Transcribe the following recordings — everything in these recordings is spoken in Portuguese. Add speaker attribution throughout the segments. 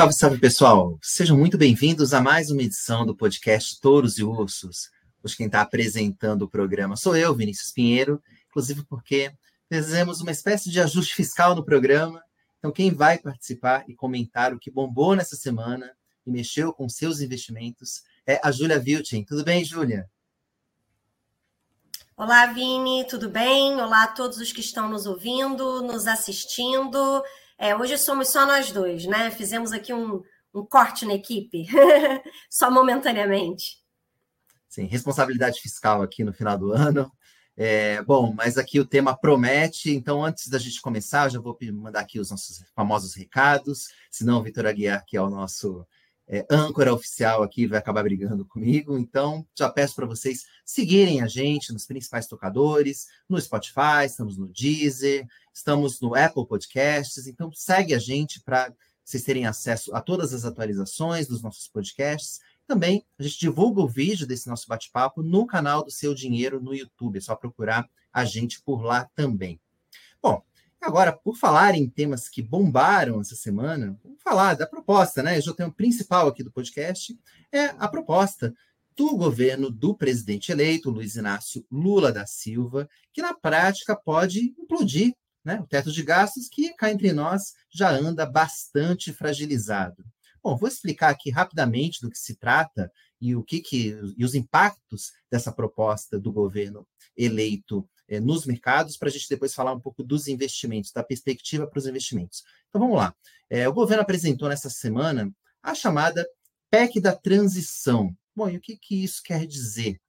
Speaker 1: Salve, salve pessoal! Sejam muito bem-vindos a mais uma edição do podcast Touros e Ursos. Hoje quem está apresentando o programa sou eu, Vinícius Pinheiro, inclusive porque fizemos uma espécie de ajuste fiscal no programa. Então, quem vai participar e comentar o que bombou nessa semana e mexeu com seus investimentos é a Júlia Viltin. Tudo bem, Júlia?
Speaker 2: Olá, Vini, tudo bem? Olá a todos os que estão nos ouvindo, nos assistindo. É, hoje somos só nós dois, né? Fizemos aqui um, um corte na equipe, só momentaneamente.
Speaker 1: Sim, responsabilidade fiscal aqui no final do ano. É, bom, mas aqui o tema promete, então antes da gente começar, eu já vou mandar aqui os nossos famosos recados, senão o Vitor Aguiar, que é o nosso é, âncora oficial aqui, vai acabar brigando comigo, então já peço para vocês seguirem a gente nos principais tocadores, no Spotify, estamos no Deezer, estamos no Apple Podcasts, então segue a gente para vocês terem acesso a todas as atualizações dos nossos podcasts. Também a gente divulga o vídeo desse nosso bate-papo no canal do Seu Dinheiro no YouTube. É só procurar a gente por lá também. Agora, por falar em temas que bombaram essa semana, vamos falar da proposta, né? Já tenho o principal aqui do podcast, é a proposta do governo do presidente eleito, Luiz Inácio Lula da Silva, que na prática pode implodir né? O teto de gastos, que cá entre nós já anda bastante fragilizado. Bom, vou explicar aqui rapidamente do que se trata e o que, que e os impactos dessa proposta do governo eleito eh, nos mercados, para a gente depois falar um pouco dos investimentos, da perspectiva para os investimentos. Então vamos lá. É, o governo apresentou nessa semana a chamada PEC da transição. Bom, e o que, que isso quer dizer?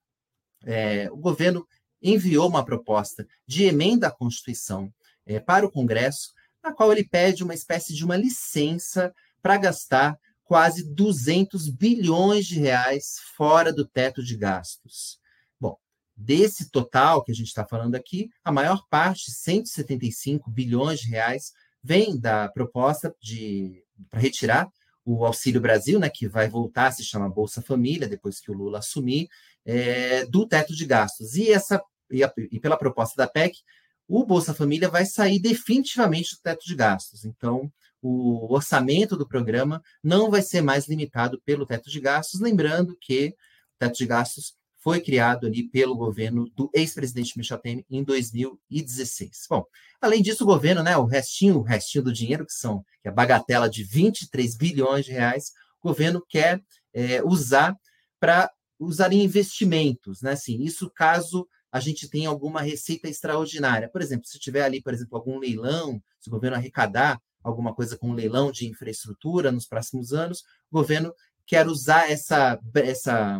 Speaker 1: É, o governo enviou uma proposta de emenda à Constituição é, para o Congresso, na qual ele pede uma espécie de uma licença para gastar quase 200 bilhões de reais fora do teto de gastos. Desse total que a gente está falando aqui, a maior parte, 175 bilhões de reais, vem da proposta de para retirar o Auxílio Brasil, né, que vai voltar a se chamar Bolsa Família depois que o Lula assumir, é, do teto de gastos. E essa e, a, e pela proposta da PEC, o Bolsa Família vai sair definitivamente do teto de gastos. Então, o orçamento do programa não vai ser mais limitado pelo teto de gastos, lembrando que o teto de gastos foi criado ali pelo governo do ex-presidente Michel Temer em 2016. Bom, além disso, o governo, né, o restinho, o restinho do dinheiro, que são que é a bagatela de 23 bilhões de reais, o governo quer é, usar para usar em investimentos, né? Assim, isso caso a gente tem alguma receita extraordinária. Por exemplo, se tiver ali, por exemplo, algum leilão, se o governo arrecadar alguma coisa com um leilão de infraestrutura nos próximos anos, o governo quer usar essa, essa,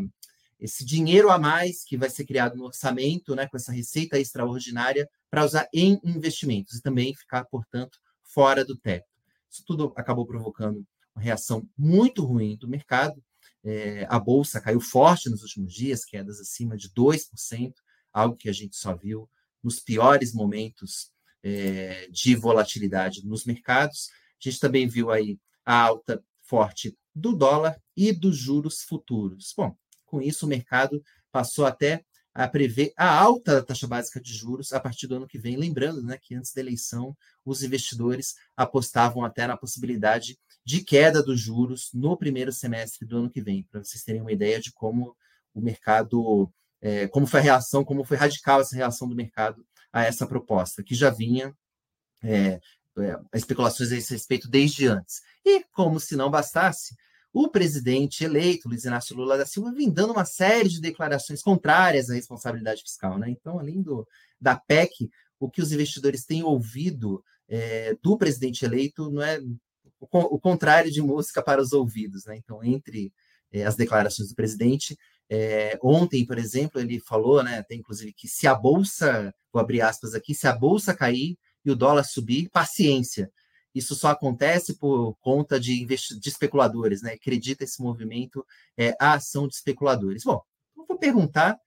Speaker 1: esse dinheiro a mais que vai ser criado no orçamento, né, com essa receita extraordinária, para usar em investimentos e também ficar, portanto, fora do teto. Isso tudo acabou provocando uma reação muito ruim do mercado. É, a bolsa caiu forte nos últimos dias, quedas acima de 2% algo que a gente só viu nos piores momentos é, de volatilidade nos mercados. A gente também viu aí a alta forte do dólar e dos juros futuros. Bom, com isso o mercado passou até a prever a alta da taxa básica de juros a partir do ano que vem. Lembrando né, que antes da eleição, os investidores apostavam até na possibilidade de queda dos juros no primeiro semestre do ano que vem, para vocês terem uma ideia de como o mercado é, como foi a reação, como foi radical essa reação do mercado a essa proposta, que já vinha é, é, especulações a esse respeito desde antes. E, como se não bastasse, o presidente eleito, Luiz Inácio Lula da Silva, vem dando uma série de declarações contrárias à responsabilidade fiscal. Né? Então, além do, da PEC, o que os investidores têm ouvido é, do presidente eleito não é o, o, contrário de música para os ouvidos. Né? Então, entre é, as declarações do presidente, é, ontem, por exemplo, ele falou, né, até inclusive, que se a bolsa, vou abrir aspas aqui, se a bolsa cair e o dólar subir, paciência. Isso só acontece por conta de, de especuladores, né? Acredita esse movimento é, a ação de especuladores. Bom, eu vou perguntar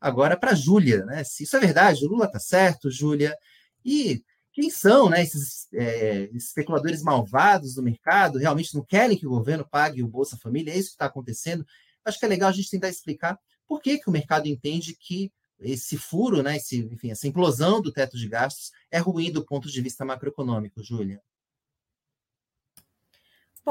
Speaker 1: agora para Júlia, né? Se isso é verdade, o Lula está certo, Júlia. E quem são né, esses é, especuladores malvados do mercado? Realmente não querem que o governo pague o Bolsa Família? É isso que está acontecendo? acho que é legal a gente tentar explicar por que, que o mercado entende que esse furo, né, esse, enfim, essa implosão do teto de gastos é ruim do ponto de vista macroeconômico, Júlia.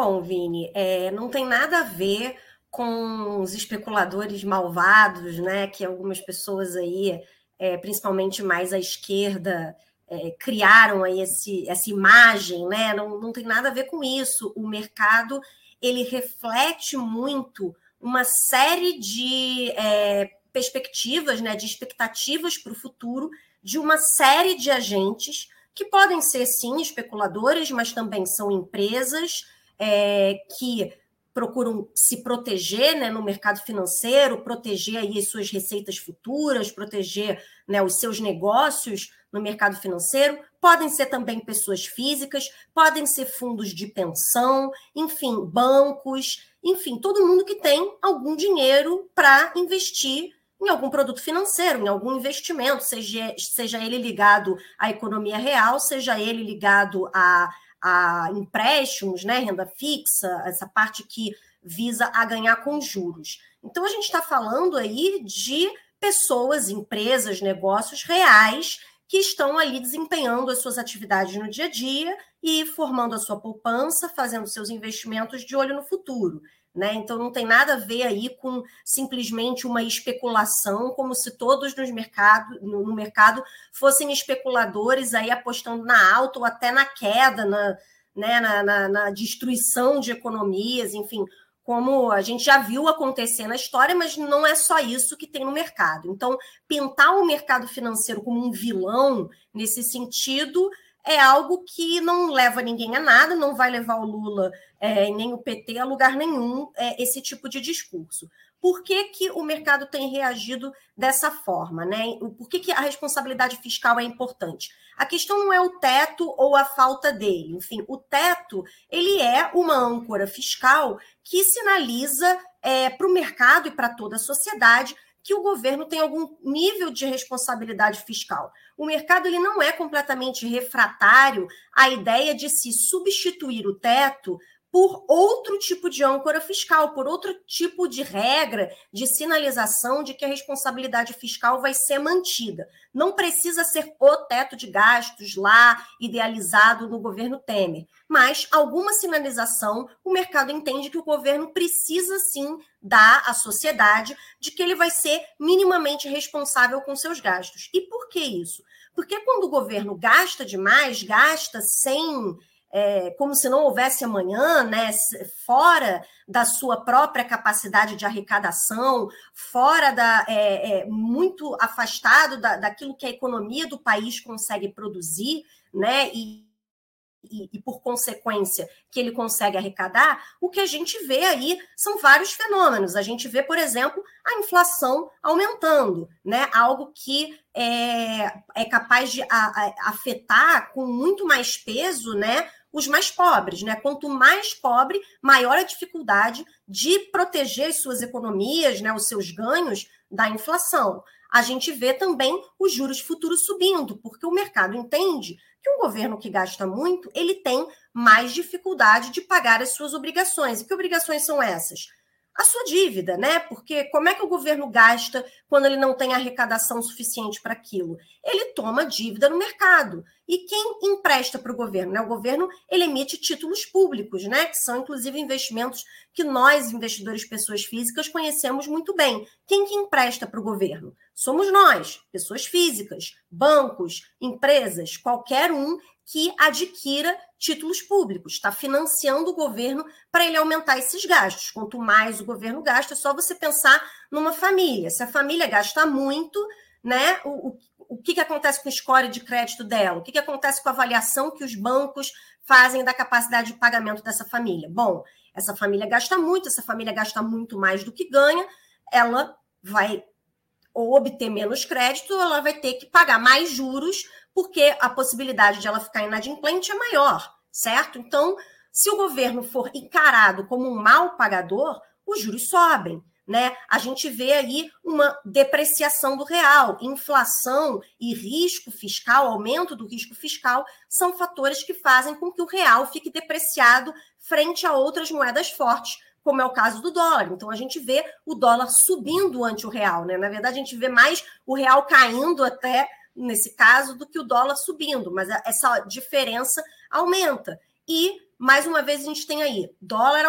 Speaker 2: Bom, Vini, é, não tem nada a ver com os especuladores malvados, né? Que algumas pessoas aí, é, principalmente mais à esquerda, é, criaram aí esse, essa imagem, né? Não, não tem nada a ver com isso. O mercado ele reflete muito uma série de é, perspectivas, né, de expectativas para o futuro de uma série de agentes que podem ser sim especuladores, mas também são empresas é, que procuram se proteger né, no mercado financeiro, proteger aí as suas receitas futuras, proteger né, os seus negócios no mercado financeiro, podem ser também pessoas físicas, podem ser fundos de pensão, enfim, bancos, enfim, todo mundo que tem algum dinheiro para investir em algum produto financeiro, em algum investimento, seja, seja ele ligado à economia real, seja ele ligado a, a empréstimos, né, renda fixa, essa parte que visa a ganhar com juros. Então, a gente está falando aí de pessoas, empresas, negócios reais que estão ali desempenhando as suas atividades no dia a dia e formando a sua poupança, fazendo seus investimentos de olho no futuro. Né? Então não tem nada a ver aí com simplesmente uma especulação, como se todos nos mercado, no, mercado fossem especuladores aí apostando na alta ou até na queda, na, né, na, na, na destruição de economias, enfim, como a gente já viu acontecer na história, mas não é só isso que tem no mercado. Então, pintar o mercado financeiro como um vilão nesse sentido é algo que não leva ninguém a nada, não vai levar o Lula é, nem o PT a lugar nenhum, é, esse tipo de discurso. Por que, que o mercado tem reagido dessa forma? Né? Por que, que a responsabilidade fiscal é importante? A questão não é o teto ou a falta dele. Enfim, o teto ele é uma âncora fiscal que sinaliza é, para o mercado e para toda a sociedade que o governo tem algum nível de responsabilidade fiscal. O mercado ele não é completamente refratário à ideia de se substituir o teto por outro tipo de âncora fiscal, por outro tipo de regra de sinalização de que a responsabilidade fiscal vai ser mantida. Não precisa ser o teto de gastos lá idealizado no governo Temer, mas alguma sinalização o mercado entende que o governo precisa sim dar à sociedade de que ele vai ser minimamente responsável com seus gastos. E por que isso? Porque quando o governo gasta demais, gasta sem é, como se não houvesse amanhã, né, fora da sua própria capacidade de arrecadação, fora da é, é, muito afastado da, daquilo que a economia do país consegue produzir, né, e, e, e, por consequência que ele consegue arrecadar, o que a gente vê aí são vários fenômenos. A gente vê, por exemplo, a inflação aumentando, né? Algo que é, é capaz de a, a, afetar com muito mais peso, né? os mais pobres, né? Quanto mais pobre, maior a dificuldade de proteger suas economias, né, os seus ganhos da inflação. A gente vê também os juros futuros subindo, porque o mercado entende que um governo que gasta muito, ele tem mais dificuldade de pagar as suas obrigações. E que obrigações são essas? A sua dívida, né? Porque como é que o governo gasta quando ele não tem arrecadação suficiente para aquilo? Ele toma dívida no mercado. E quem empresta para o governo? Né? O governo ele emite títulos públicos, né? Que são inclusive investimentos que nós, investidores, pessoas físicas, conhecemos muito bem. Quem que empresta para o governo? Somos nós, pessoas físicas, bancos, empresas, qualquer um que adquira títulos públicos, está financiando o governo para ele aumentar esses gastos. Quanto mais o governo gasta, é só você pensar numa família. Se a família gasta muito, né, o, o, o que, que acontece com o score de crédito dela? O que, que acontece com a avaliação que os bancos fazem da capacidade de pagamento dessa família? Bom, essa família gasta muito, essa família gasta muito mais do que ganha, ela vai ou obter menos crédito, ela vai ter que pagar mais juros porque a possibilidade de ela ficar inadimplente é maior, certo? Então, se o governo for encarado como um mal pagador, os juros sobem. Né? A gente vê aí uma depreciação do real, inflação e risco fiscal, aumento do risco fiscal, são fatores que fazem com que o real fique depreciado frente a outras moedas fortes, como é o caso do dólar. Então a gente vê o dólar subindo ante o real, né? Na verdade, a gente vê mais o real caindo até nesse caso, do que o dólar subindo, mas essa diferença aumenta. E, mais uma vez, a gente tem aí dólar,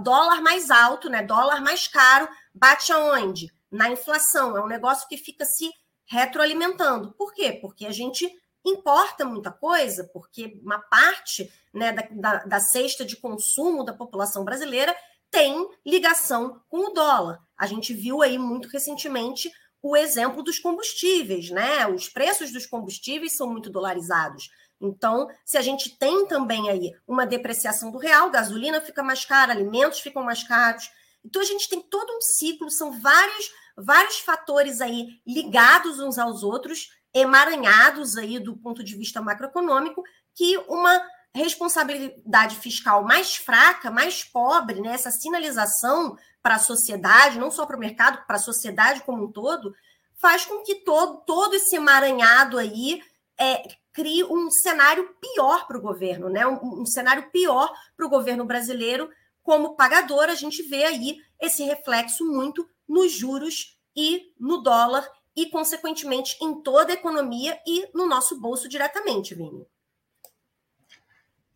Speaker 2: dólar mais alto, né? dólar mais caro, bate aonde? Na inflação. É um negócio que fica se retroalimentando. Por quê? Porque a gente importa muita coisa, porque uma parte né, da, da, da cesta de consumo da população brasileira tem ligação com o dólar. A gente viu aí muito recentemente o exemplo dos combustíveis, né? Os preços dos combustíveis são muito dolarizados. Então, se a gente tem também aí uma depreciação do real, gasolina fica mais cara, alimentos ficam mais caros. Então, a gente tem todo um ciclo, são vários, vários fatores aí ligados uns aos outros, emaranhados aí do ponto de vista macroeconômico, que uma responsabilidade fiscal mais fraca, mais pobre, né, essa sinalização para a sociedade, não só para o mercado, para a sociedade como um todo, faz com que todo, todo esse emaranhado aí é, crie um cenário pior para o governo, né? Um, um cenário pior para o governo brasileiro. Como pagador, a gente vê aí esse reflexo muito nos juros e no dólar, e, consequentemente, em toda a economia e no nosso bolso diretamente, Vini.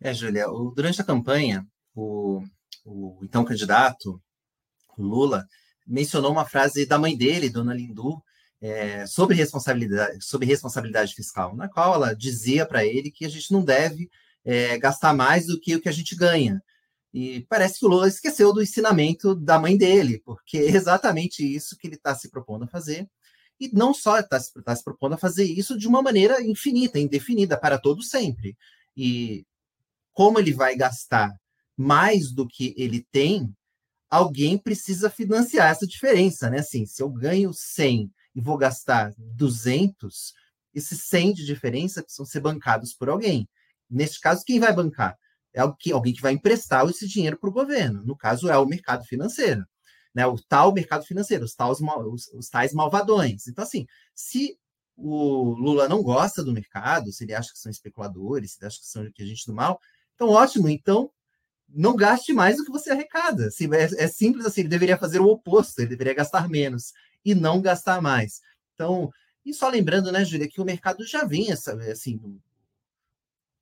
Speaker 1: É, Júlia, durante a campanha, o, o então candidato, Lula, mencionou uma frase da mãe dele, Dona Lindu, é, sobre, responsabilidade, sobre responsabilidade fiscal, na qual ela dizia para ele que a gente não deve é, gastar mais do que o que a gente ganha. E parece que o Lula esqueceu do ensinamento da mãe dele, porque é exatamente isso que ele está se propondo a fazer. E não só está se, tá se propondo a fazer isso de uma maneira infinita, indefinida, para todo sempre. E como ele vai gastar mais do que ele tem, alguém precisa financiar essa diferença, né? Assim, se eu ganho 100 e vou gastar 200, esses 100 de diferença precisam ser bancados por alguém. Neste caso, quem vai bancar? É alguém que vai emprestar esse dinheiro para o governo. No caso, é o mercado financeiro. Né? O tal mercado financeiro, os, tais, os, os tais malvadões. Então, assim, se o Lula não gosta do mercado, se ele acha que são especuladores, se ele acha que são que a gente do mal, então, ótimo. Então, não gaste mais do que você arrecada. Assim, é, é, simples assim, ele deveria fazer o oposto, ele deveria gastar menos e não gastar mais. Então, e só lembrando, né, Júlia, que o mercado já vinha, assim,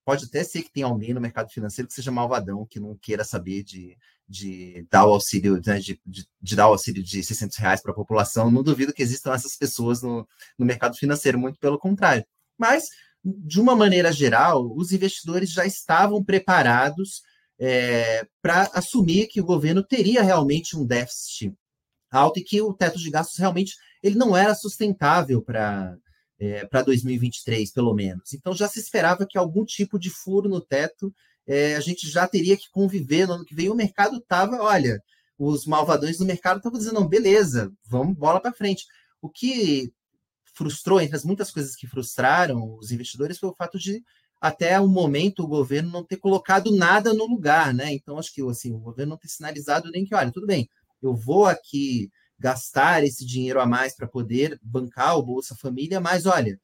Speaker 1: pode até ser que tenha alguém no mercado financeiro que seja malvadão, que não queira saber de, de dar o auxílio, né, de, de, de, dar o auxílio de 600 reais para a população. Não duvido que existam essas pessoas no, no mercado financeiro, muito pelo contrário. Mas de uma maneira geral, os investidores já estavam preparados é, para assumir que o governo teria realmente um déficit alto e que o teto de gastos realmente ele não era sustentável para é, para 2023, pelo menos. Então já se esperava que algum tipo de furo no teto é, a gente já teria que conviver no ano que vem. O mercado estava, olha, os malvadões do mercado estavam dizendo, não, beleza, vamos bola para frente. O que frustrou, entre as muitas coisas que frustraram os investidores, foi o fato de, até o momento, o governo não ter colocado nada no lugar, né? Então, acho que assim, o governo não ter sinalizado nem que, olha, tudo bem, eu vou aqui gastar esse dinheiro a mais para poder bancar o Bolsa Família, mas olha,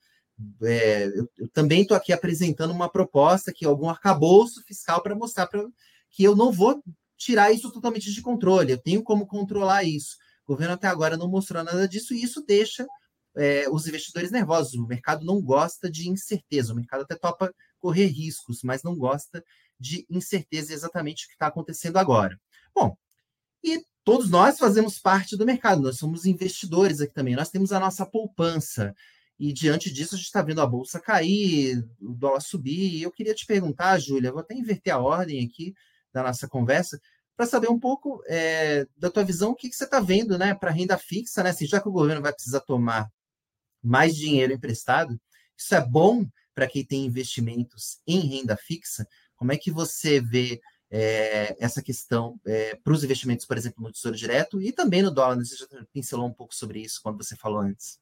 Speaker 1: é, eu, eu, também estou aqui apresentando uma proposta que algum arcabouço fiscal para mostrar pra, que eu não vou tirar isso totalmente de controle, eu tenho como controlar isso. O governo até agora não mostrou nada disso, e isso deixa é, os investidores nervosos. O mercado não gosta de incerteza, o mercado até topa correr riscos, mas não gosta de incerteza exatamente o que está acontecendo agora. Bom, e todos nós fazemos parte do mercado, nós somos investidores aqui também, nós temos a nossa poupança. E diante disso, a gente está vendo a bolsa cair, o dólar subir. E eu queria te perguntar, Júlia, vou até inverter a ordem aqui da nossa conversa, para saber um pouco é, da tua visão, o que, que você está vendo né, para renda fixa, né? Assim, já que o governo vai precisar tomar mais dinheiro emprestado. Isso é bom para quem tem investimentos em renda fixa. Como é que você vê é, essa questão é, para os investimentos, por exemplo, no Tesouro Direto e também no dólar? Você já pincelou um pouco sobre isso quando você falou antes.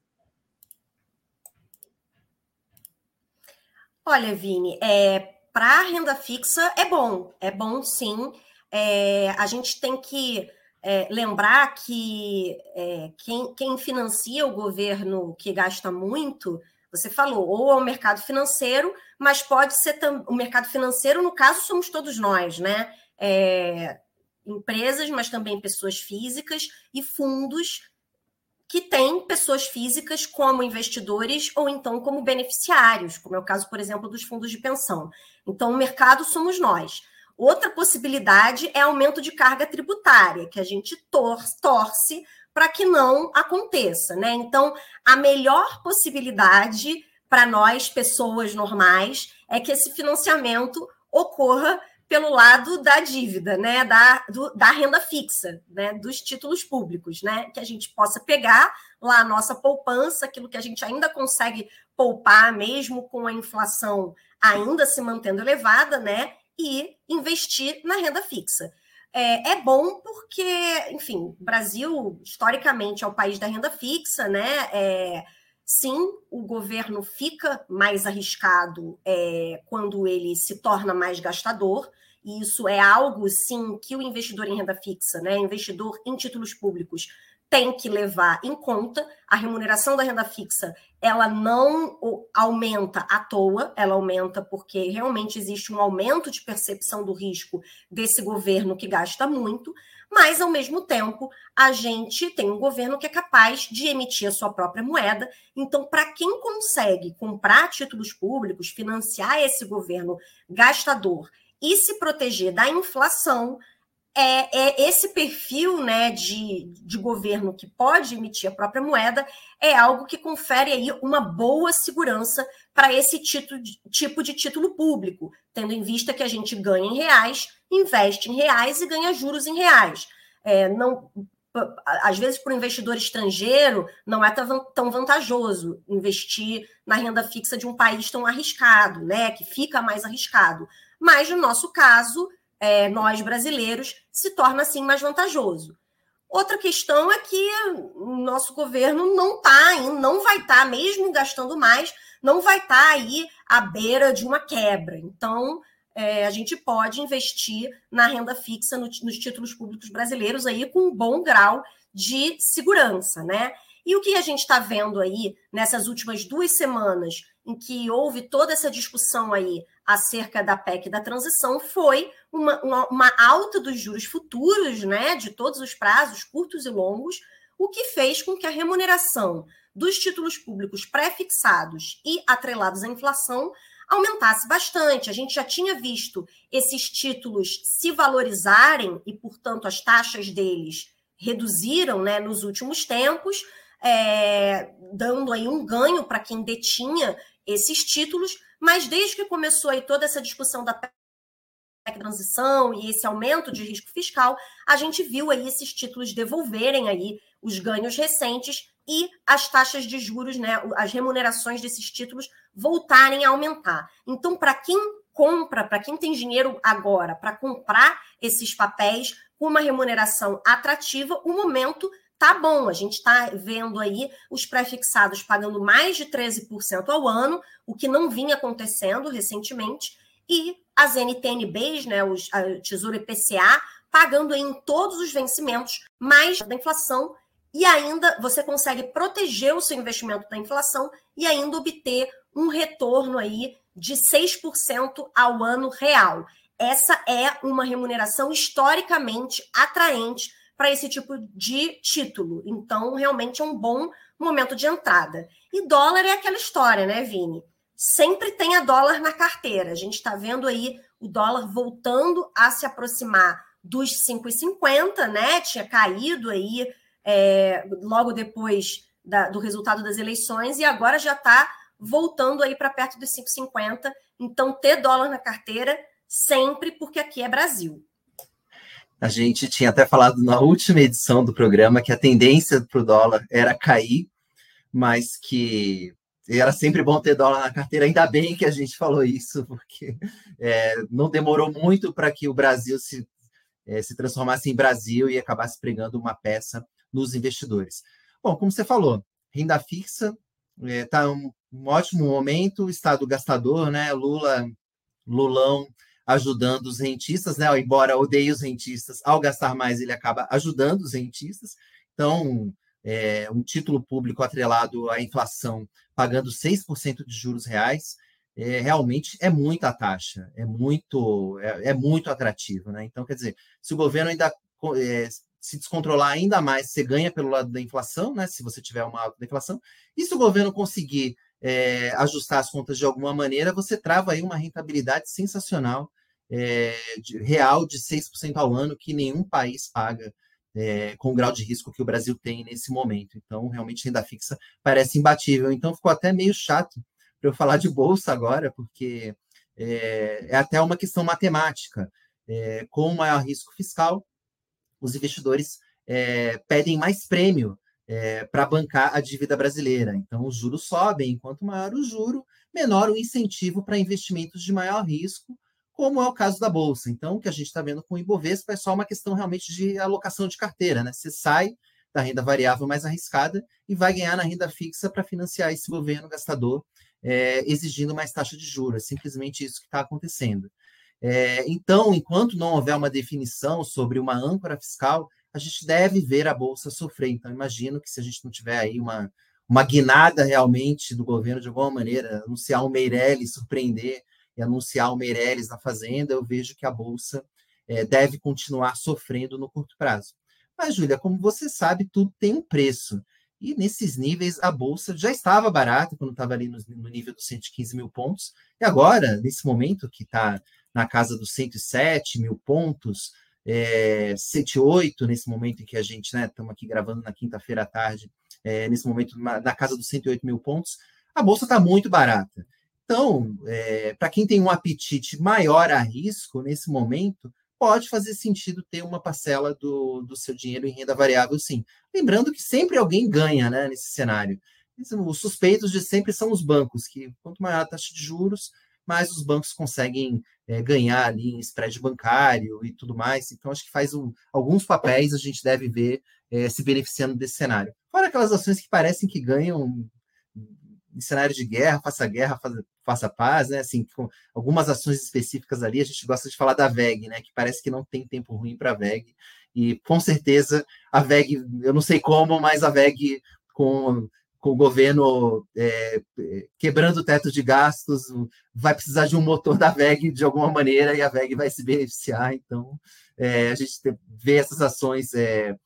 Speaker 2: Olha, Vini, é, para renda fixa é bom, é bom sim. É, a gente tem que é, lembrar que é, quem, quem financia o governo que gasta muito, você falou, ou é o mercado financeiro, mas pode ser o mercado financeiro, no caso, somos todos nós, né? É, empresas, mas também pessoas físicas e fundos que tem pessoas físicas como investidores ou então como beneficiários, como é o caso, por exemplo, dos fundos de pensão. Então, o mercado somos nós. Outra possibilidade é aumento de carga tributária, que a gente torce, torce para que não aconteça, né? Então, a melhor possibilidade para nós, pessoas normais, é que esse financiamento ocorra pelo lado da dívida, né, da, do, da renda fixa, né, dos títulos públicos, né, que a gente possa pegar lá a nossa poupança, aquilo que a gente ainda consegue poupar, mesmo com a inflação ainda se mantendo elevada, né, e investir na renda fixa. É, é bom porque, enfim, Brasil, historicamente, é o país da renda fixa, né, é, Sim, o governo fica mais arriscado é, quando ele se torna mais gastador, e isso é algo, sim, que o investidor em renda fixa, né, investidor em títulos públicos, tem que levar em conta. A remuneração da renda fixa, ela não aumenta à toa, ela aumenta porque realmente existe um aumento de percepção do risco desse governo que gasta muito, mas ao mesmo tempo a gente tem um governo que é capaz de emitir a sua própria moeda. Então, para quem consegue comprar títulos públicos, financiar esse governo gastador e se proteger da inflação, é, é, esse perfil né, de, de governo que pode emitir a própria moeda é algo que confere aí uma boa segurança para esse título, tipo de título público, tendo em vista que a gente ganha em reais, investe em reais e ganha juros em reais. É, não, às vezes, para o investidor estrangeiro, não é tão vantajoso investir na renda fixa de um país tão arriscado, né? Que fica mais arriscado. Mas, no nosso caso, é, nós brasileiros, se torna assim mais vantajoso. Outra questão é que o nosso governo não está, não vai estar, tá, mesmo gastando mais, não vai estar tá aí à beira de uma quebra. Então, é, a gente pode investir na renda fixa no, nos títulos públicos brasileiros aí com um bom grau de segurança, né? E o que a gente está vendo aí nessas últimas duas semanas, em que houve toda essa discussão aí acerca da PEC da transição, foi uma, uma, uma alta dos juros futuros, né, de todos os prazos, curtos e longos, o que fez com que a remuneração dos títulos públicos pré-fixados e atrelados à inflação aumentasse bastante. A gente já tinha visto esses títulos se valorizarem e, portanto, as taxas deles reduziram né, nos últimos tempos é, dando aí um ganho para quem detinha esses títulos, mas desde que começou aí toda essa discussão da transição e esse aumento de risco fiscal, a gente viu aí esses títulos devolverem aí os ganhos recentes e as taxas de juros, né, as remunerações desses títulos voltarem a aumentar. Então, para quem compra, para quem tem dinheiro agora para comprar esses papéis com uma remuneração atrativa, o momento tá bom. A gente está vendo aí os pré-fixados pagando mais de 13% ao ano, o que não vinha acontecendo recentemente, e as NTNBs, né, os, a Tesouro IPCA, pagando em todos os vencimentos mais da inflação, e ainda você consegue proteger o seu investimento da inflação e ainda obter um retorno aí de 6% ao ano real. Essa é uma remuneração historicamente atraente para esse tipo de título. Então, realmente é um bom momento de entrada. E dólar é aquela história, né, Vini? Sempre tem a dólar na carteira. A gente está vendo aí o dólar voltando a se aproximar dos 5,50, né? Tinha caído aí é, logo depois da, do resultado das eleições e agora já está voltando aí para perto dos 5,50. Então, ter dólar na carteira sempre, porque aqui é Brasil.
Speaker 1: A gente tinha até falado na última edição do programa que a tendência para o dólar era cair, mas que era sempre bom ter dólar na carteira. Ainda bem que a gente falou isso, porque é, não demorou muito para que o Brasil se, é, se transformasse em Brasil e acabasse pregando uma peça nos investidores. Bom, como você falou, renda fixa está é, um, um ótimo momento, estado gastador, né? Lula, Lulão ajudando os rentistas, né? Embora odeie os rentistas, ao gastar mais ele acaba ajudando os rentistas. Então, é, um título público atrelado à inflação, pagando 6% de juros reais, é, realmente é muita taxa, é muito, é, é, muito atrativo, né? Então, quer dizer, se o governo ainda é, se descontrolar ainda mais, você ganha pelo lado da inflação, né? Se você tiver uma alta inflação. E se o governo conseguir é, ajustar as contas de alguma maneira, você trava aí uma rentabilidade sensacional, é, de, real, de 6% ao ano, que nenhum país paga é, com o grau de risco que o Brasil tem nesse momento. Então, realmente, renda fixa parece imbatível. Então, ficou até meio chato para eu falar de bolsa agora, porque é, é até uma questão matemática. É, com maior risco fiscal, os investidores pedem mais prêmio para bancar a dívida brasileira. Então, os juros sobem, enquanto maior o juro, menor o incentivo para investimentos de maior risco, como é o caso da Bolsa. Então, o que a gente está vendo com o Ibovespa é só uma questão realmente de alocação de carteira. Né? Você sai da renda variável mais arriscada e vai ganhar na renda fixa para financiar esse governo gastador, é, exigindo mais taxa de juros. É simplesmente isso que está acontecendo. É, então, enquanto não houver uma definição sobre uma âncora fiscal, a gente deve ver a Bolsa sofrer. Então, imagino que se a gente não tiver aí uma, uma guinada realmente do governo de alguma maneira, anunciar o Meirelles, surpreender e anunciar o Meirelles na Fazenda, eu vejo que a Bolsa é, deve continuar sofrendo no curto prazo. Mas, Júlia, como você sabe, tudo tem um preço. E nesses níveis, a Bolsa já estava barata quando estava ali no, no nível dos 115 mil pontos. E agora, nesse momento que está na casa dos 107 mil pontos, é, 108 nesse momento em que a gente, né, estamos aqui gravando na quinta-feira à tarde, é, nesse momento na casa dos 108 mil pontos, a bolsa está muito barata. Então, é, para quem tem um apetite maior a risco nesse momento, pode fazer sentido ter uma parcela do, do seu dinheiro em renda variável, sim. Lembrando que sempre alguém ganha né, nesse cenário. Os suspeitos de sempre são os bancos, que quanto maior a taxa de juros, mais os bancos conseguem é, ganhar ali em spread bancário e tudo mais. Então, acho que faz um, alguns papéis a gente deve ver é, se beneficiando desse cenário. Fora aquelas ações que parecem que ganham em cenário de guerra, faça guerra, faça, faça paz, né? Assim, com algumas ações específicas ali, a gente gosta de falar da VEG, né? Que parece que não tem tempo ruim para a VEG. E com certeza a VEG, eu não sei como, mas a VEG com com o governo é, quebrando o teto de gastos, vai precisar de um motor da VEG de alguma maneira e a VEG vai se beneficiar. Então, é, a gente vê essas ações é,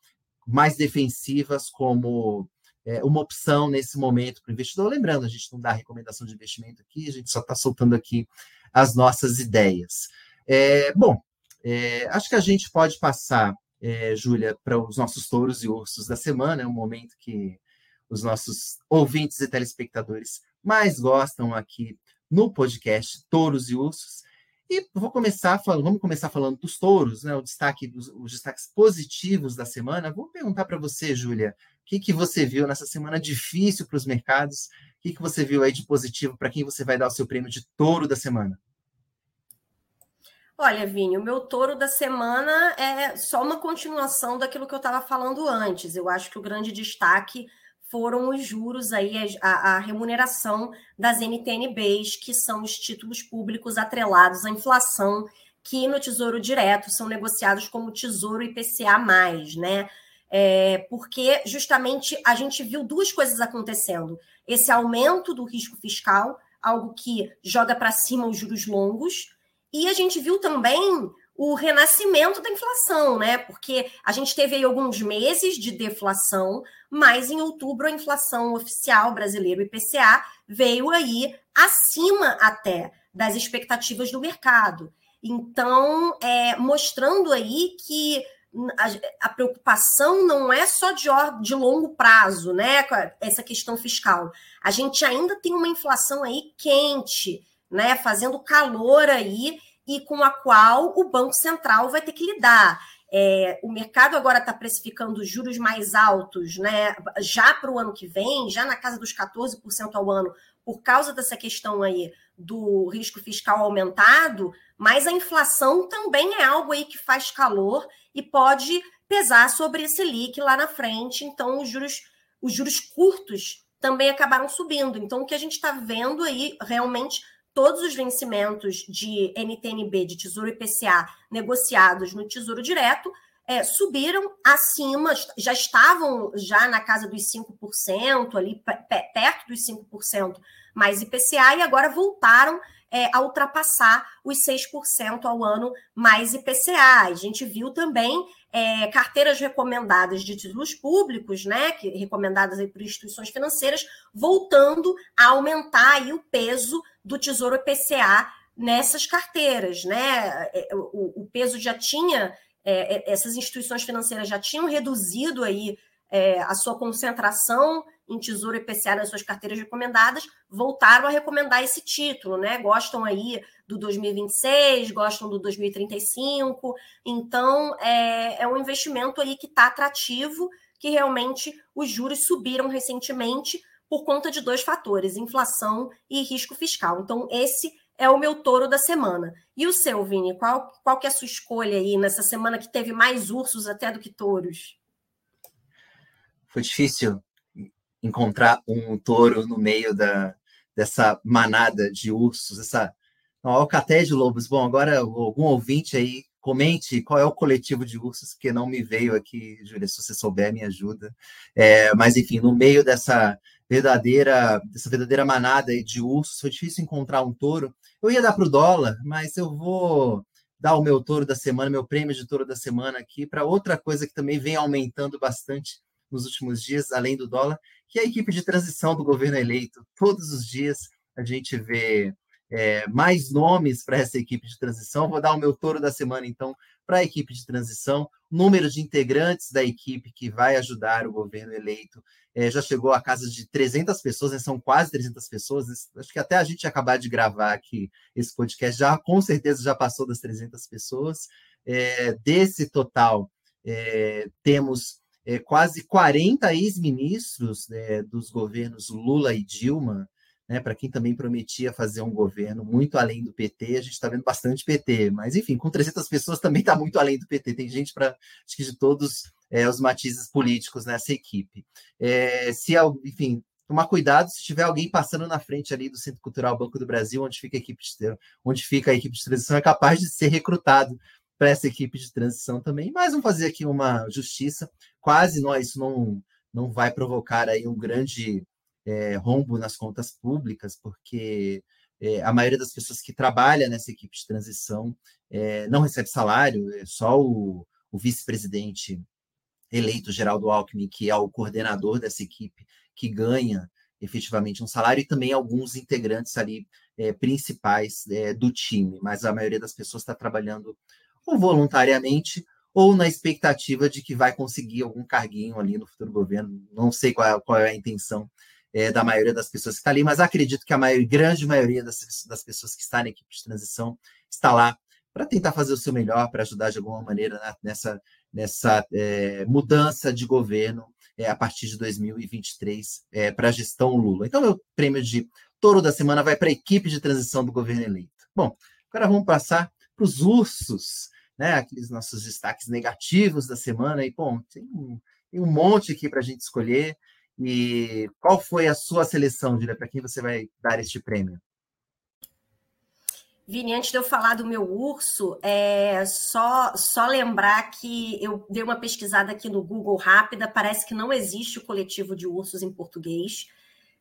Speaker 1: mais defensivas como é, uma opção nesse momento para o investidor. Lembrando, a gente não dá recomendação de investimento aqui, a gente só está soltando aqui as nossas ideias. É, bom, é, acho que a gente pode passar, Júlia, para os nossos touros e ursos da semana, é um momento que os nossos ouvintes e telespectadores mais gostam aqui no podcast Touros e Ursos. E vou começar falando, vamos começar falando dos touros, né? O destaque, os, os destaques positivos da semana. Vou perguntar para você, Júlia, que, que você viu nessa semana difícil para os mercados? O que, que você viu aí de positivo para quem você vai dar o seu prêmio de touro da semana?
Speaker 2: Olha, Vini, o meu touro da semana é só uma continuação daquilo que eu estava falando antes. Eu acho que o grande destaque foram os juros aí, a, a, remuneração das NTNBs, que são os títulos públicos atrelados à inflação, que no Tesouro Direto são negociados como Tesouro IPCA+, né? É, porque justamente a gente viu duas coisas acontecendo. Esse aumento do risco fiscal, algo que joga para cima os juros longos, e a gente viu também o renascimento da inflação, né? Porque a gente teve aí alguns meses de deflação, mas em outubro a inflação oficial brasileira, o IPCA, veio aí acima até das expectativas do mercado. Então, é, mostrando aí que a, a, preocupação não é só de, de longo prazo, né? Essa questão fiscal. A gente ainda tem uma inflação aí quente, né? Fazendo calor aí e com a qual o Banco Central vai ter que lidar. É, o mercado agora está precificando juros mais altos, né? Já para o ano que vem, já na casa dos 14% ao ano, por causa dessa questão aí do risco fiscal aumentado, mas a inflação também é algo aí que faz calor e pode pesar sobre esse LIC lá na frente. Então, os juros, os juros curtos também acabaram subindo. Então, o que a gente está vendo aí realmente todos os vencimentos de NTNB, de Tesouro IPCA, negociados no Tesouro Direto, é, subiram acima, já estavam já na casa dos 5%, ali perto dos 5% mais IPCA, e agora voltaram é, a ultrapassar os 6% ao ano mais IPCA. A gente viu também é, carteiras recomendadas de títulos públicos, né, que, recomendadas aí por instituições financeiras, voltando a aumentar aí o peso do Tesouro IPCA nessas carteiras, né? É, o, o peso já tinha, é, é, essas instituições financeiras já tinham reduzido aí é, a sua concentração em Tesouro IPCA nas suas carteiras recomendadas, voltaram a recomendar esse título, né? Gostam aí do 2026, gostam do 2035. Então, é, é um investimento aí que está atrativo, que realmente os juros subiram recentemente por conta de dois fatores, inflação e risco fiscal. Então, esse é o meu touro da semana. E o seu, Vini? Qual, qual que é a sua escolha aí nessa semana que teve mais ursos até do que touros?
Speaker 1: Foi difícil encontrar um touro no meio da, dessa manada de ursos, essa alcatéia de lobos. Bom, agora algum ouvinte aí comente qual é o coletivo de ursos, porque não me veio aqui, Júlia, se você souber, me ajuda. É, mas, enfim, no meio dessa verdadeira, dessa verdadeira manada de ursos, foi difícil encontrar um touro. Eu ia dar para o dólar, mas eu vou dar o meu touro da semana, meu prêmio de touro da semana aqui, para outra coisa que também vem aumentando bastante nos últimos dias, além do dólar, que é a equipe de transição do governo eleito. Todos os dias a gente vê é, mais nomes para essa equipe de transição. Vou dar o meu touro da semana, então, para a equipe de transição. Número de integrantes da equipe que vai ajudar o governo eleito é, já chegou a casa de 300 pessoas, né? são quase 300 pessoas. Acho que até a gente acabar de gravar aqui esse podcast, já com certeza já passou das 300 pessoas. É, desse total, é, temos é, quase 40 ex-ministros né, dos governos Lula e Dilma, né, para quem também prometia fazer um governo muito além do PT, a gente está vendo bastante PT, mas enfim, com 300 pessoas também está muito além do PT, tem gente para, acho que de todos é, os matizes políticos nessa equipe. É, se, enfim, tomar cuidado se tiver alguém passando na frente ali do Centro Cultural Banco do Brasil, onde fica a equipe de, onde fica a equipe de transição, é capaz de ser recrutado para essa equipe de transição também. Mas vamos fazer aqui uma justiça. Quase nós isso não não vai provocar aí um grande é, rombo nas contas públicas, porque é, a maioria das pessoas que trabalha nessa equipe de transição é, não recebe salário, é só o, o vice-presidente eleito, Geraldo Alckmin, que é o coordenador dessa equipe, que ganha efetivamente um salário, e também alguns integrantes ali é, principais é, do time, mas a maioria das pessoas está trabalhando ou voluntariamente, ou na expectativa de que vai conseguir algum carguinho ali no futuro governo. Não sei qual é, qual é a intenção é, da maioria das pessoas que está ali, mas acredito que a grande maioria das, das pessoas que está na equipe de transição está lá para tentar fazer o seu melhor, para ajudar de alguma maneira né, nessa, nessa é, mudança de governo é, a partir de 2023 é, para a gestão Lula. Então, meu prêmio de touro da semana vai para a equipe de transição do governo eleito. Bom, agora vamos passar para os ursos né, aqueles nossos destaques negativos da semana. E, bom, tem um, tem um monte aqui para a gente escolher. E qual foi a sua seleção, Julia, para quem você vai dar este prêmio?
Speaker 2: Vini, antes de eu falar do meu urso, é só, só lembrar que eu dei uma pesquisada aqui no Google rápida, parece que não existe o coletivo de ursos em português.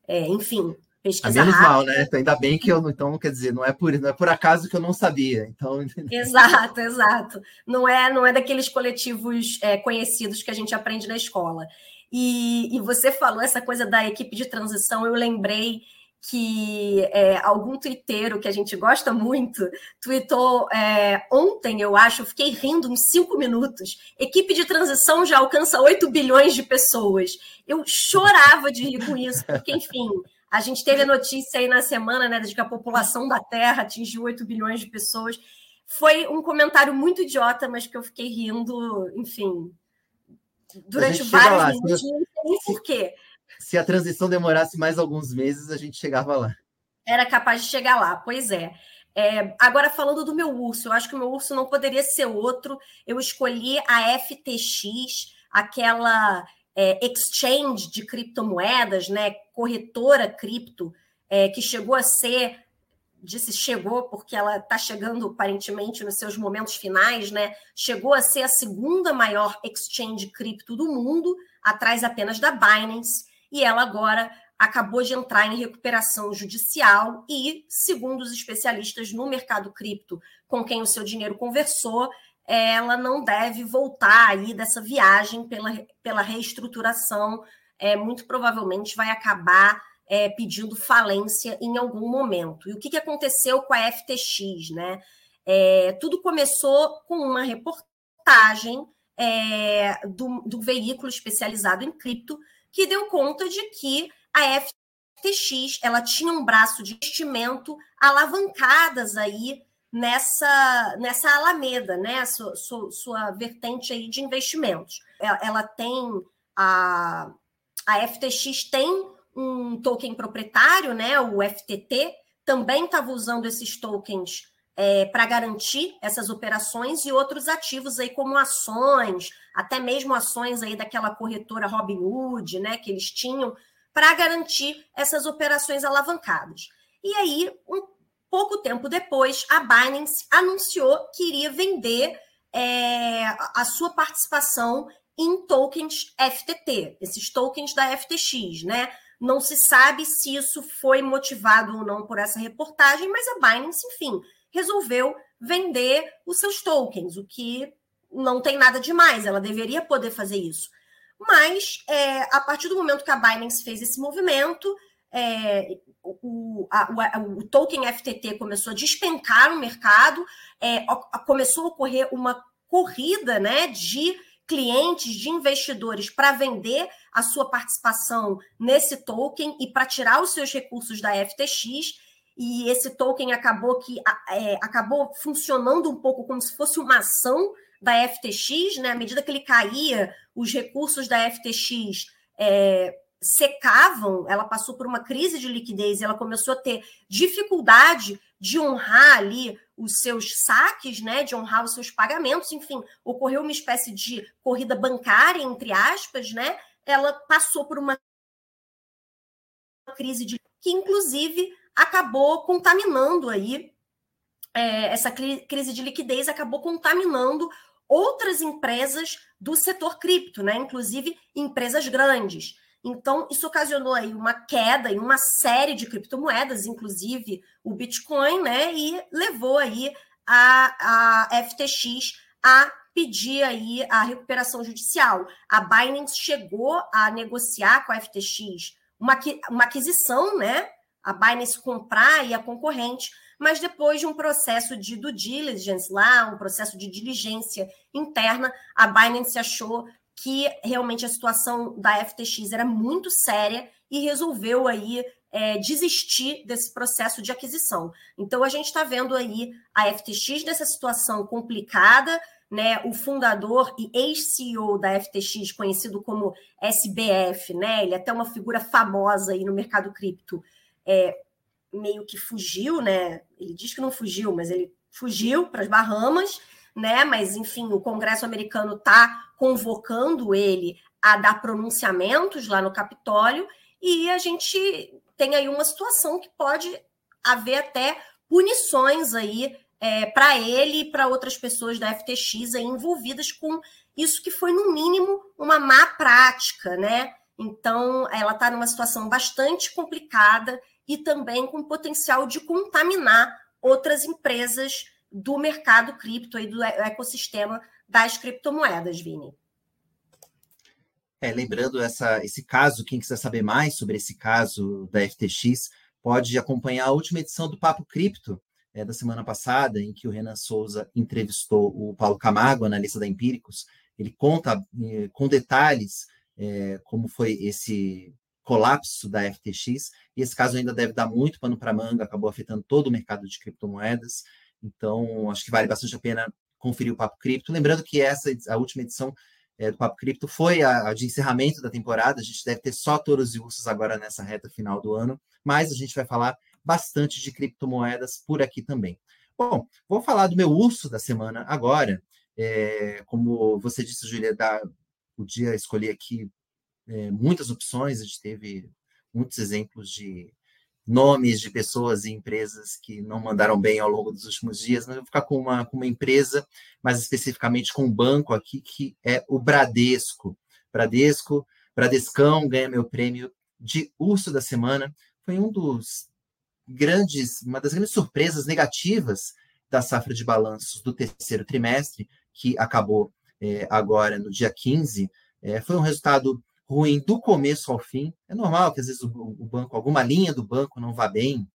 Speaker 2: É, enfim,
Speaker 1: Pesquisa menos rápida. mal, né? Então, ainda bem que eu então, quer dizer, não é por não é por acaso que eu não sabia. Então,
Speaker 2: exato, exato. Não é não é daqueles coletivos é, conhecidos que a gente aprende na escola. E, e, você falou essa coisa da equipe de transição, eu lembrei que é, algum twitteiro que a gente gosta muito tweetou é, ontem, eu acho, eu fiquei rindo uns cinco minutos. Equipe de transição já alcança 8 bilhões de pessoas. Eu chorava de rir com isso, porque, enfim, a gente teve a notícia aí na semana, né, de que a população da Terra atingiu 8 bilhões de pessoas. Foi um comentário muito idiota, mas que eu fiquei rindo, enfim, durante vários lá. minutos, não sei nem por quê.
Speaker 1: Se a transição demorasse mais alguns meses, a gente chegava lá.
Speaker 2: Era capaz de chegar lá, pois é. é. agora, falando do meu urso, eu acho que o meu urso não poderia ser outro. Eu escolhi a FTX, aquela é, exchange de criptomoedas, né, corretora cripto, é, que chegou a ser, disse chegou porque ela está chegando aparentemente nos seus momentos finais, né, chegou a ser a segunda maior exchange cripto do mundo, atrás apenas da Binance, e ela agora acabou de entrar em recuperação judicial e, segundo os especialistas no mercado cripto com quem o seu dinheiro conversou, ela não deve voltar aí dessa viagem pela, pela reestruturação, é, muito provavelmente vai acabar é, pedindo falência em algum momento. E o que, que aconteceu com a FTX, né? É, tudo começou com uma reportagem é, do, do, veículo especializado em cripto que deu conta de que a FTX ela tinha um braço de investimento alavancadas aí nessa, nessa alameda, né? Sua, sua, sua vertente aí de investimentos. Ela, ela tem a, a FTX tem um token proprietário, né? O FTT também estava usando esses tokens é, para garantir essas operações e outros ativos aí como ações, até mesmo ações aí daquela corretora Robinhood, né? Que eles tinham para garantir essas operações alavancadas. E aí, um pouco tempo depois, a Binance anunciou que iria vender é, a sua participação em tokens FTT, esses tokens da FTX, né? Não se sabe se isso foi motivado ou não por essa reportagem, mas a Binance, enfim, resolveu vender os seus tokens, o que não tem nada demais, ela deveria poder fazer isso. Mas, é, a partir do momento que a Binance fez esse movimento, é, o, a, o, o, token FTT começou a despencar no mercado, é, começou a ocorrer uma corrida né, de clientes, de investidores para vender a sua participação nesse token e para tirar os seus recursos da FTX. E esse token acabou que é, acabou funcionando um pouco como se fosse uma ação da FTX, né? À medida que ele caía, os recursos da FTX é, secavam, ela passou por uma crise de liquidez, ela começou a ter dificuldade de honrar ali os seus saques, né, de honrar os seus pagamentos, enfim, ocorreu uma espécie de corrida bancária, entre aspas, né? Ela passou por uma crise de que inclusive acabou contaminando aí é, essa crise de liquidez acabou contaminando outras empresas do setor cripto, né? Inclusive empresas grandes. Então, isso ocasionou aí uma queda em uma série de criptomoedas, inclusive o Bitcoin, né? E levou aí a, a FTX a pedir aí a recuperação judicial. A Binance chegou a negociar com a FTX uma, uma aquisição, né? A Binance comprar e a concorrente, mas depois de um processo de due diligence lá, um processo de diligência interna, a Binance achou que realmente a situação da FTX era muito séria e resolveu aí é, desistir desse processo de aquisição. Então a gente está vendo aí a FTX nessa situação complicada, né? O fundador e ex-CEO da FTX, conhecido como SBF, né? Ele é até uma figura famosa aí no mercado cripto, é, meio que fugiu, né? Ele diz que não fugiu, mas ele fugiu para as Bahamas né? Mas, enfim, o Congresso americano está convocando ele a dar pronunciamentos lá no Capitólio, e a gente tem aí uma situação que pode haver até punições aí é, para ele e para outras pessoas da FTX aí envolvidas com isso que foi, no mínimo, uma má prática, né? Então, ela está numa situação bastante complicada e também com potencial de contaminar outras empresas do mercado cripto e do ecossistema das criptomoedas, Vini.
Speaker 1: É, lembrando essa, esse caso, quem quiser saber mais sobre esse caso da FTX, pode acompanhar a última edição do Papo Cripto, é, da semana passada, em que o Renan Souza entrevistou o Paulo Camargo, analista da Empíricos. Ele conta é, com detalhes é, como foi esse colapso da FTX, e esse caso ainda deve dar muito pano para manga, acabou afetando todo o mercado de criptomoedas. Então, acho que vale bastante a pena conferir o Papo Cripto. Lembrando que essa, a última edição é, do Papo Cripto foi a, a, de encerramento da temporada. A gente deve ter só touros e ursos agora nessa reta final do ano, mas a gente vai falar bastante de criptomoedas por aqui também. Bom, vou falar do meu urso da semana agora. É, como você disse, Julia, da, podia escolher aqui é, muitas opções, a gente teve muitos exemplos de nomes de pessoas e empresas que não mandaram bem ao longo dos últimos dias, mas eu vou ficar com uma, com uma empresa, mais especificamente com um banco aqui, que é o Bradesco. Bradesco, Bradescão ganha meu prêmio de urso da semana. Foi um dos grandes, uma das grandes surpresas negativas da safra de balanços do terceiro trimestre, que acabou é, agora no dia 15, é, foi um resultado ruim do começo ao fim. É normal que às vezes o, o banco, alguma linha do banco não vá bem.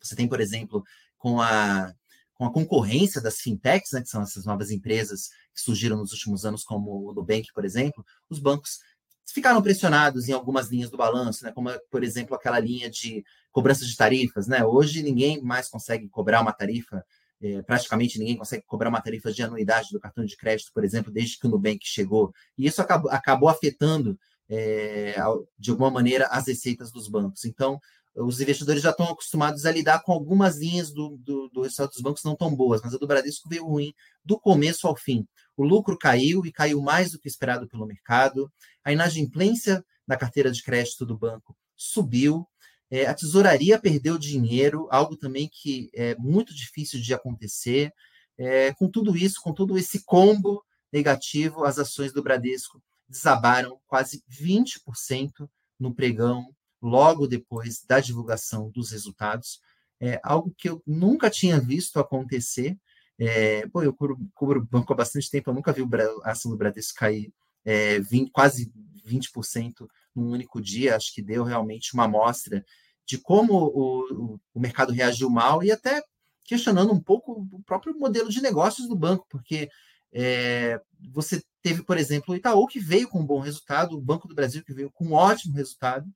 Speaker 1: Você tem, por exemplo, com a, com a concorrência das fintechs, né, que são essas novas empresas que surgiram nos últimos anos, como o Nubank, por exemplo, os bancos ficaram pressionados em algumas linhas do balanço, né, como, por exemplo, aquela linha de cobrança de tarifas. Né? Hoje ninguém mais consegue cobrar uma tarifa é, praticamente ninguém consegue cobrar uma tarifa de anuidade do cartão de crédito, por exemplo, desde que o Nubank chegou. E isso acabou, acabou afetando, é, de alguma maneira, as receitas dos bancos. Então, os investidores já estão acostumados a lidar com algumas linhas do, do, do resultado dos bancos não tão boas, mas a do Bradesco veio ruim do começo ao fim. O lucro caiu e caiu mais do que esperado pelo mercado. A inadimplência na carteira de crédito do banco subiu. É, a tesouraria perdeu dinheiro, algo também que é muito difícil de acontecer. É, com tudo isso, com todo esse combo negativo, as ações do Bradesco desabaram quase 20% no pregão, logo depois da divulgação dos resultados. É algo que eu nunca tinha visto acontecer. É, pô, eu cubro, cubro banco há bastante tempo, eu nunca vi a ação do Bradesco cair é, 20, quase 20% num único dia. Acho que deu realmente uma amostra de como o, o mercado reagiu mal e até questionando um pouco o próprio modelo de negócios do banco, porque é, você teve, por exemplo, o Itaú, que veio com um bom resultado, o Banco do Brasil, que veio com um ótimo resultado,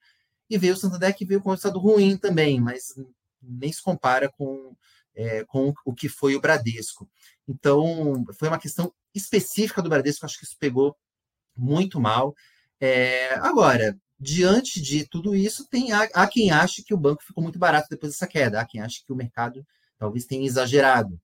Speaker 1: e veio o Santander, que veio com um resultado ruim também, mas nem se compara com, é, com o que foi o Bradesco. Então, foi uma questão específica do Bradesco, acho que isso pegou muito mal. É, agora, diante de tudo isso, tem há, há, quem ache que o banco ficou muito barato depois dessa queda, há quem ache que o mercado talvez tenha exagerado.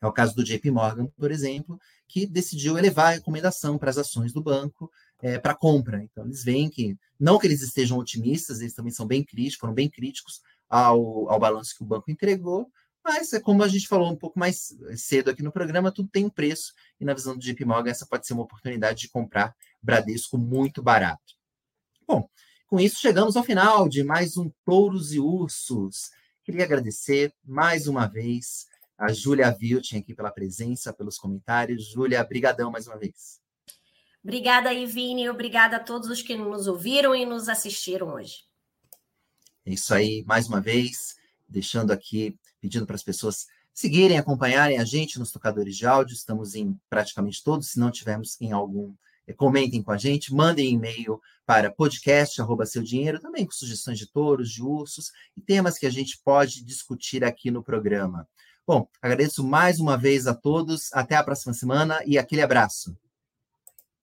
Speaker 1: É o caso do JP Morgan, por exemplo, que decidiu elevar a recomendação para as ações do banco é, para compra. Então, eles veem que, não que eles estejam otimistas, eles também são bem críticos, foram bem críticos ao, ao balanço que o banco entregou, mas é como a gente falou um pouco mais cedo aqui no programa, tudo tem um preço, e na visão do JP Morgan, essa pode ser uma oportunidade de comprar Bradesco muito barato. Bom, com isso chegamos ao final de mais um Touros e Ursos. Queria agradecer mais uma vez a Júlia Viltin aqui pela presença, pelos comentários. Júlia, brigadão mais uma vez.
Speaker 2: Obrigada, Ivine, obrigada a todos os que nos ouviram e nos assistiram hoje.
Speaker 1: É isso aí, mais uma vez, deixando aqui, pedindo para as pessoas seguirem, acompanharem a gente nos tocadores de áudio. Estamos em praticamente todos, se não tivermos em algum é, comentem com a gente, mandem e-mail para podcast, arroba seu dinheiro, também com sugestões de touros, de ursos e temas que a gente pode discutir aqui no programa. Bom, agradeço mais uma vez a todos, até a próxima semana e aquele abraço.